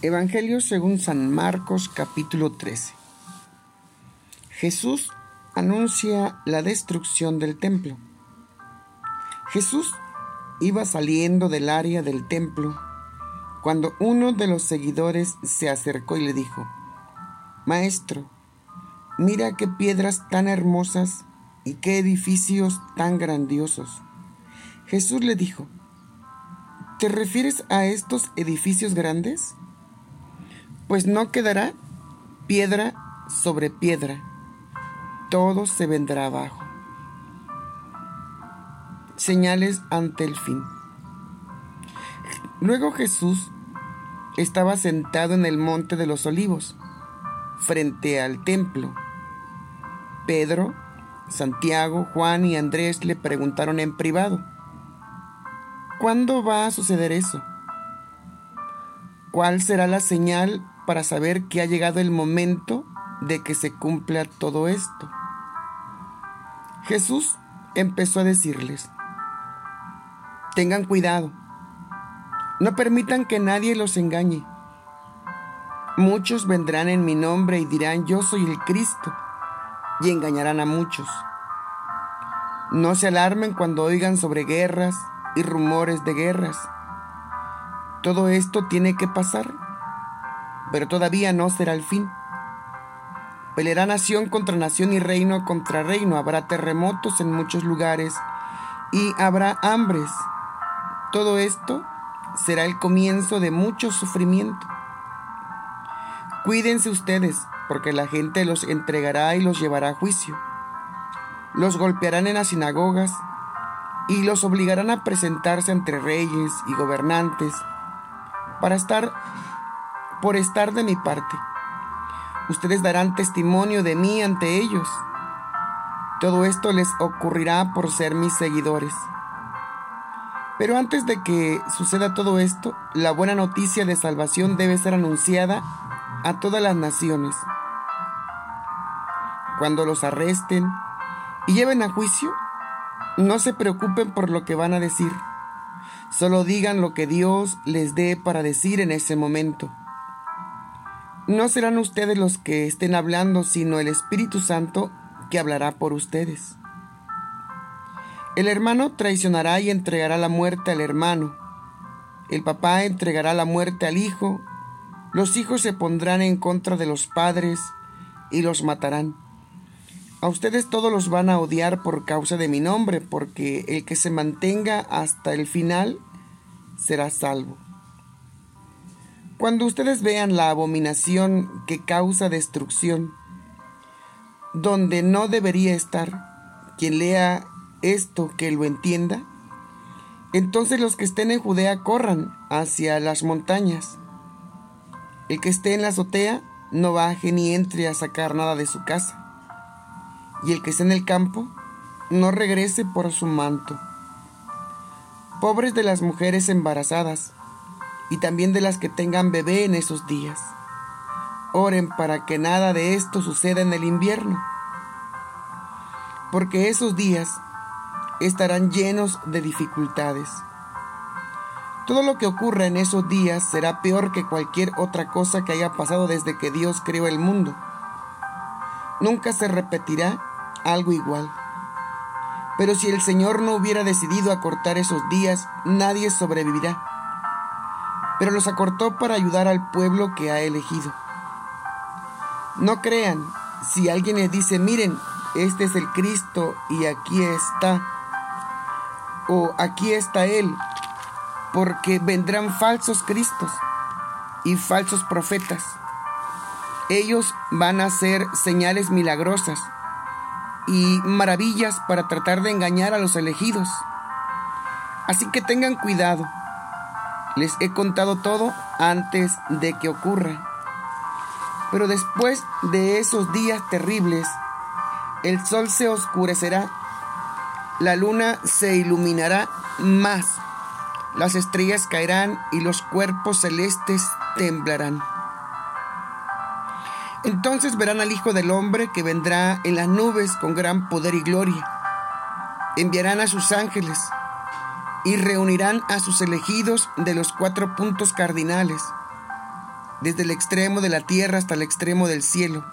Evangelio según San Marcos capítulo 13. Jesús anuncia la destrucción del templo. Jesús iba saliendo del área del templo cuando uno de los seguidores se acercó y le dijo, Maestro, mira qué piedras tan hermosas y qué edificios tan grandiosos. Jesús le dijo, ¿te refieres a estos edificios grandes? Pues no quedará piedra sobre piedra, todo se vendrá abajo. Señales ante el fin. Luego Jesús estaba sentado en el monte de los olivos, frente al templo. Pedro, Santiago, Juan y Andrés le preguntaron en privado, ¿cuándo va a suceder eso? ¿Cuál será la señal para saber que ha llegado el momento de que se cumpla todo esto. Jesús empezó a decirles, tengan cuidado, no permitan que nadie los engañe. Muchos vendrán en mi nombre y dirán, yo soy el Cristo, y engañarán a muchos. No se alarmen cuando oigan sobre guerras y rumores de guerras. Todo esto tiene que pasar pero todavía no será el fin. Peleará nación contra nación y reino contra reino. Habrá terremotos en muchos lugares y habrá hambres. Todo esto será el comienzo de mucho sufrimiento. Cuídense ustedes, porque la gente los entregará y los llevará a juicio. Los golpearán en las sinagogas y los obligarán a presentarse entre reyes y gobernantes para estar por estar de mi parte. Ustedes darán testimonio de mí ante ellos. Todo esto les ocurrirá por ser mis seguidores. Pero antes de que suceda todo esto, la buena noticia de salvación debe ser anunciada a todas las naciones. Cuando los arresten y lleven a juicio, no se preocupen por lo que van a decir. Solo digan lo que Dios les dé para decir en ese momento. No serán ustedes los que estén hablando, sino el Espíritu Santo que hablará por ustedes. El hermano traicionará y entregará la muerte al hermano. El papá entregará la muerte al hijo. Los hijos se pondrán en contra de los padres y los matarán. A ustedes todos los van a odiar por causa de mi nombre, porque el que se mantenga hasta el final será salvo. Cuando ustedes vean la abominación que causa destrucción, donde no debería estar, quien lea esto que lo entienda, entonces los que estén en Judea corran hacia las montañas. El que esté en la azotea no baje ni entre a sacar nada de su casa. Y el que esté en el campo no regrese por su manto. Pobres de las mujeres embarazadas, y también de las que tengan bebé en esos días. Oren para que nada de esto suceda en el invierno, porque esos días estarán llenos de dificultades. Todo lo que ocurra en esos días será peor que cualquier otra cosa que haya pasado desde que Dios creó el mundo. Nunca se repetirá algo igual. Pero si el Señor no hubiera decidido acortar esos días, nadie sobrevivirá pero los acortó para ayudar al pueblo que ha elegido. No crean si alguien les dice, miren, este es el Cristo y aquí está, o aquí está Él, porque vendrán falsos Cristos y falsos profetas. Ellos van a hacer señales milagrosas y maravillas para tratar de engañar a los elegidos. Así que tengan cuidado les he contado todo antes de que ocurra. Pero después de esos días terribles, el sol se oscurecerá, la luna se iluminará más, las estrellas caerán y los cuerpos celestes temblarán. Entonces verán al Hijo del Hombre que vendrá en las nubes con gran poder y gloria. Enviarán a sus ángeles y reunirán a sus elegidos de los cuatro puntos cardinales. desde el extremo de la tierra hasta el extremo del cielo.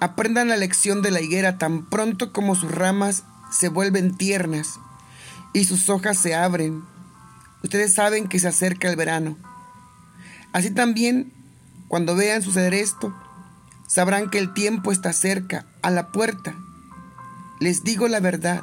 Aprendan la lección de la higuera tan pronto como sus ramas se vuelven tiernas y sus hojas se abren. Ustedes saben que se acerca el verano. Así también, cuando vean suceder esto, sabrán que el tiempo está cerca, a la puerta. Les digo la verdad,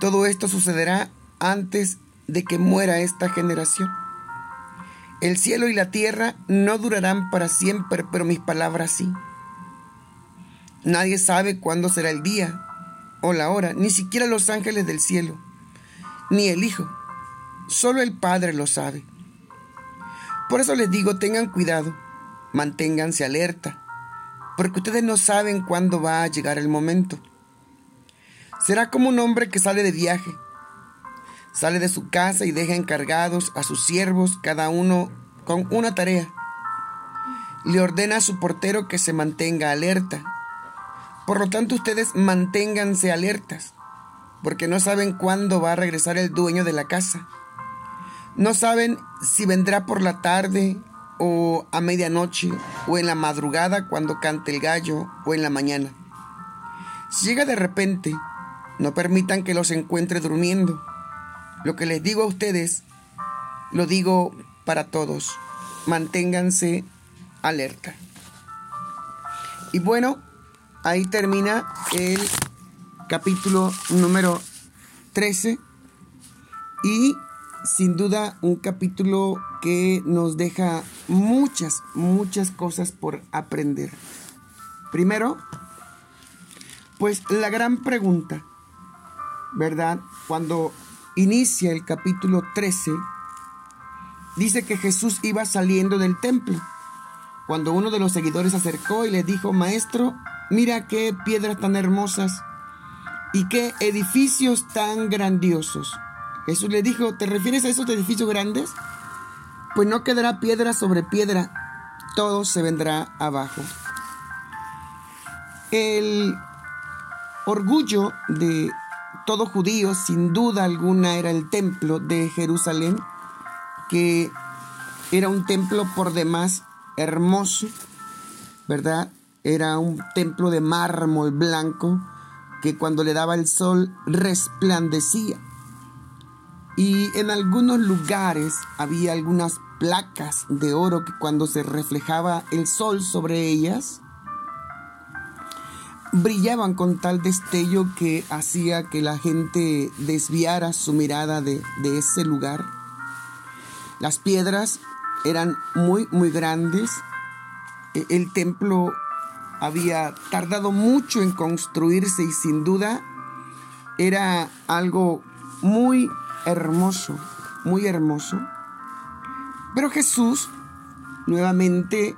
todo esto sucederá antes de que muera esta generación. El cielo y la tierra no durarán para siempre, pero mis palabras sí. Nadie sabe cuándo será el día o la hora, ni siquiera los ángeles del cielo, ni el Hijo. Solo el Padre lo sabe. Por eso les digo, tengan cuidado, manténganse alerta, porque ustedes no saben cuándo va a llegar el momento. Será como un hombre que sale de viaje Sale de su casa y deja encargados a sus siervos, cada uno con una tarea. Le ordena a su portero que se mantenga alerta. Por lo tanto, ustedes manténganse alertas, porque no saben cuándo va a regresar el dueño de la casa. No saben si vendrá por la tarde o a medianoche o en la madrugada cuando cante el gallo o en la mañana. Si llega de repente, no permitan que los encuentre durmiendo lo que les digo a ustedes, lo digo para todos. Manténganse alerta. Y bueno, ahí termina el capítulo número 13 y sin duda un capítulo que nos deja muchas, muchas cosas por aprender. Primero, pues la gran pregunta, ¿verdad? Cuando inicia el capítulo 13, dice que Jesús iba saliendo del templo. Cuando uno de los seguidores se acercó y le dijo, Maestro, mira qué piedras tan hermosas y qué edificios tan grandiosos. Jesús le dijo, ¿te refieres a esos edificios grandes? Pues no quedará piedra sobre piedra, todo se vendrá abajo. El orgullo de todo judío, sin duda alguna, era el templo de Jerusalén, que era un templo por demás hermoso, ¿verdad? Era un templo de mármol blanco que cuando le daba el sol resplandecía. Y en algunos lugares había algunas placas de oro que cuando se reflejaba el sol sobre ellas, brillaban con tal destello que hacía que la gente desviara su mirada de, ese lugar. Las piedras eran muy, muy grandes. E, el templo había tardado mucho en construirse y sin duda era algo muy hermoso, muy hermoso. Pero Jesús nuevamente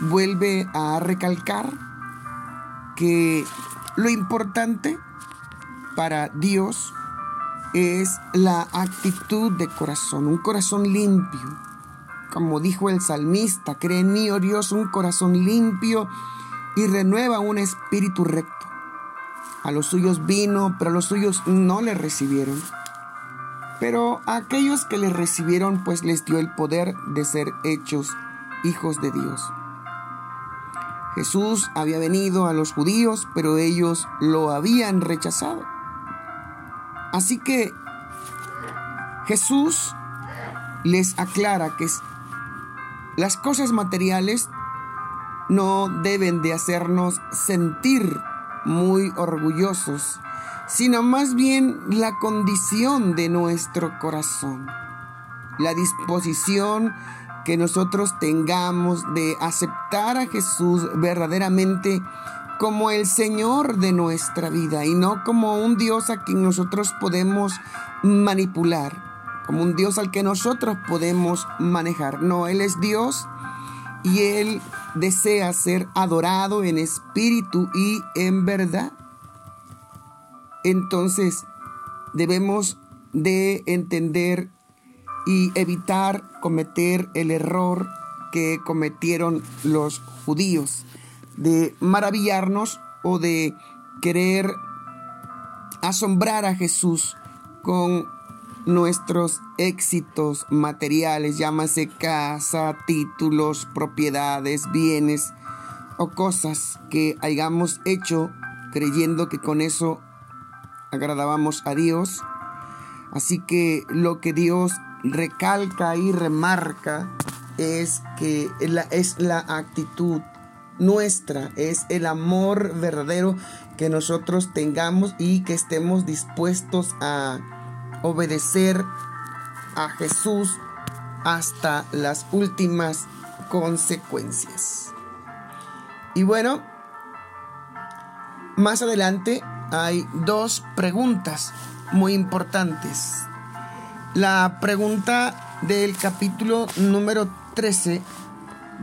vuelve a recalcar que lo importante para Dios es la actitud de corazón, un corazón limpio. Como dijo el salmista, cree en mí, oh Dios, un corazón limpio y renueva un espíritu recto. A los suyos vino, pero a los suyos no le recibieron. Pero a aquellos que le recibieron, pues les dio el poder de ser hechos hijos de Dios. Jesús había venido a los judíos, pero ellos lo habían rechazado. Así que Jesús les aclara que las cosas materiales no deben de hacernos sentir muy orgullosos, sino más bien la condición de nuestro corazón, la disposición que nosotros tengamos de aceptar a Jesús verdaderamente como el Señor de nuestra vida y no como un Dios a quien nosotros podemos manipular, como un Dios al que nosotros podemos manejar. No, Él es Dios y Él desea ser adorado en espíritu y en verdad. Entonces debemos de entender y evitar cometer el error que cometieron los judíos de maravillarnos o de querer asombrar a Jesús con nuestros éxitos materiales, llámase casa, títulos, propiedades, bienes o cosas que hayamos hecho creyendo que con eso agradábamos a Dios. Así que lo que Dios recalca y remarca es que es la actitud nuestra, es el amor verdadero que nosotros tengamos y que estemos dispuestos a obedecer a Jesús hasta las últimas consecuencias. Y bueno, más adelante hay dos preguntas muy importantes. La pregunta del capítulo número 13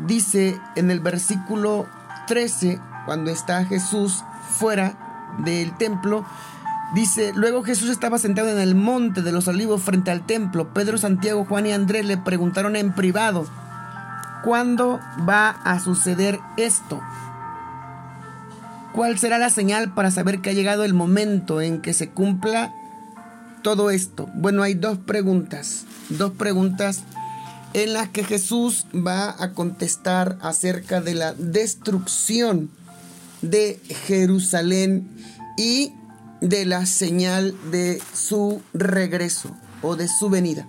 dice en el versículo 13, cuando está Jesús fuera del templo, dice, luego Jesús estaba sentado en el monte de los olivos frente al templo. Pedro, Santiago, Juan y Andrés le preguntaron en privado, ¿cuándo va a suceder esto? ¿Cuál será la señal para saber que ha llegado el momento en que se cumpla todo esto? Bueno, hay dos preguntas, dos preguntas en las que Jesús va a contestar acerca de la destrucción de Jerusalén y de la señal de su regreso o de su venida.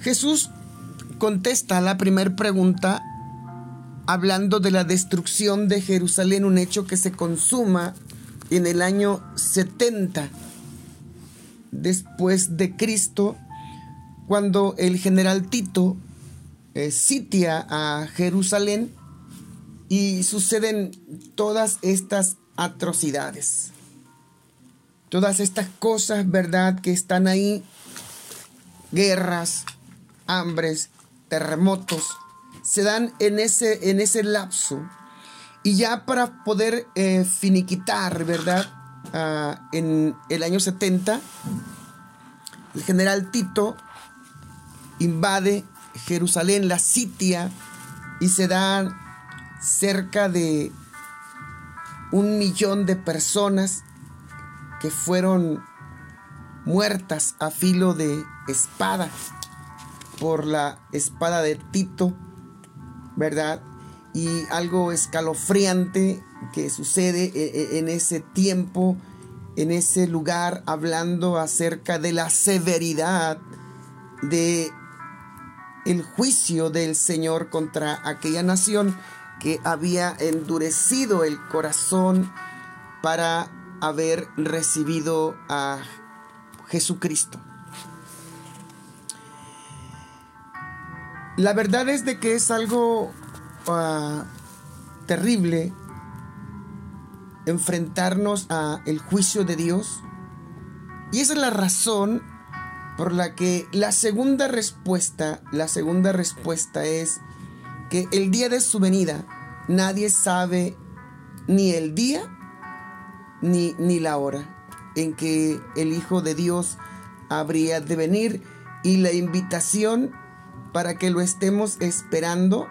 Jesús contesta la primera pregunta hablando de la destrucción de Jerusalén, un hecho que se consuma en el año 70 después de Cristo, cuando el general Tito eh, sitia a Jerusalén y suceden todas estas atrocidades. Todas estas cosas, ¿verdad?, que están ahí, guerras, hambres, terremotos, se dan en ese, en ese lapso. Y ya para poder eh, finiquitar, ¿verdad? Ah, en el año 70, el general Tito invade Jerusalén, la sitia, y se dan cerca de un millón de personas que fueron muertas a filo de espada por la espada de Tito ¿verdad? Y algo escalofriante que sucede e, e, en ese tiempo, en ese lugar, hablando acerca de la severidad de el juicio del Señor contra aquella nación que había endurecido el corazón para haber recibido a Jesucristo. La verdad es de que es algo terrible enfrentarnos a el juicio de Dios. Y esa es la razón por la que la segunda respuesta, la segunda respuesta es que el día de su venida nadie sabe ni el día ni, ni la hora en que el Hijo de Dios habría de venir y la invitación para que lo estemos esperando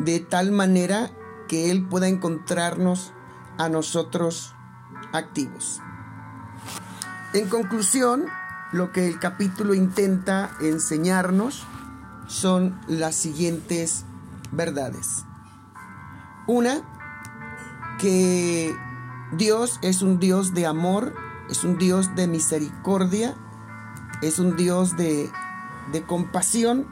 de tal manera que Él pueda encontrarnos a nosotros activos. En conclusión, lo que el capítulo intenta enseñarnos son las siguientes verdades. Una, que Dios es un Dios de amor, es un Dios de misericordia, es un Dios de, de compasión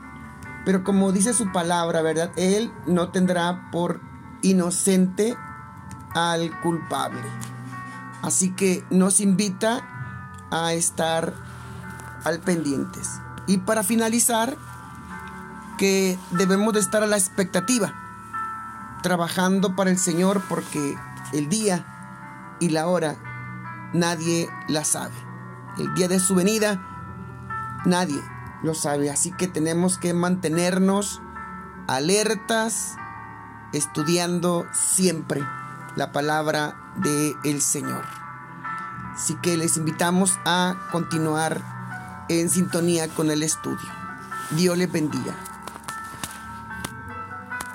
pero como dice su palabra, ¿verdad? Él no tendrá por inocente al culpable. Así que nos invita a estar al pendientes. Y para finalizar, que debemos de estar a la expectativa, trabajando para el Señor porque el día y la hora nadie la sabe. El día de su venida nadie lo sabe. Así que tenemos que mantenernos alertas, estudiando siempre la palabra del el Señor. Así que les invitamos a continuar en sintonía con el estudio. Dios les bendiga.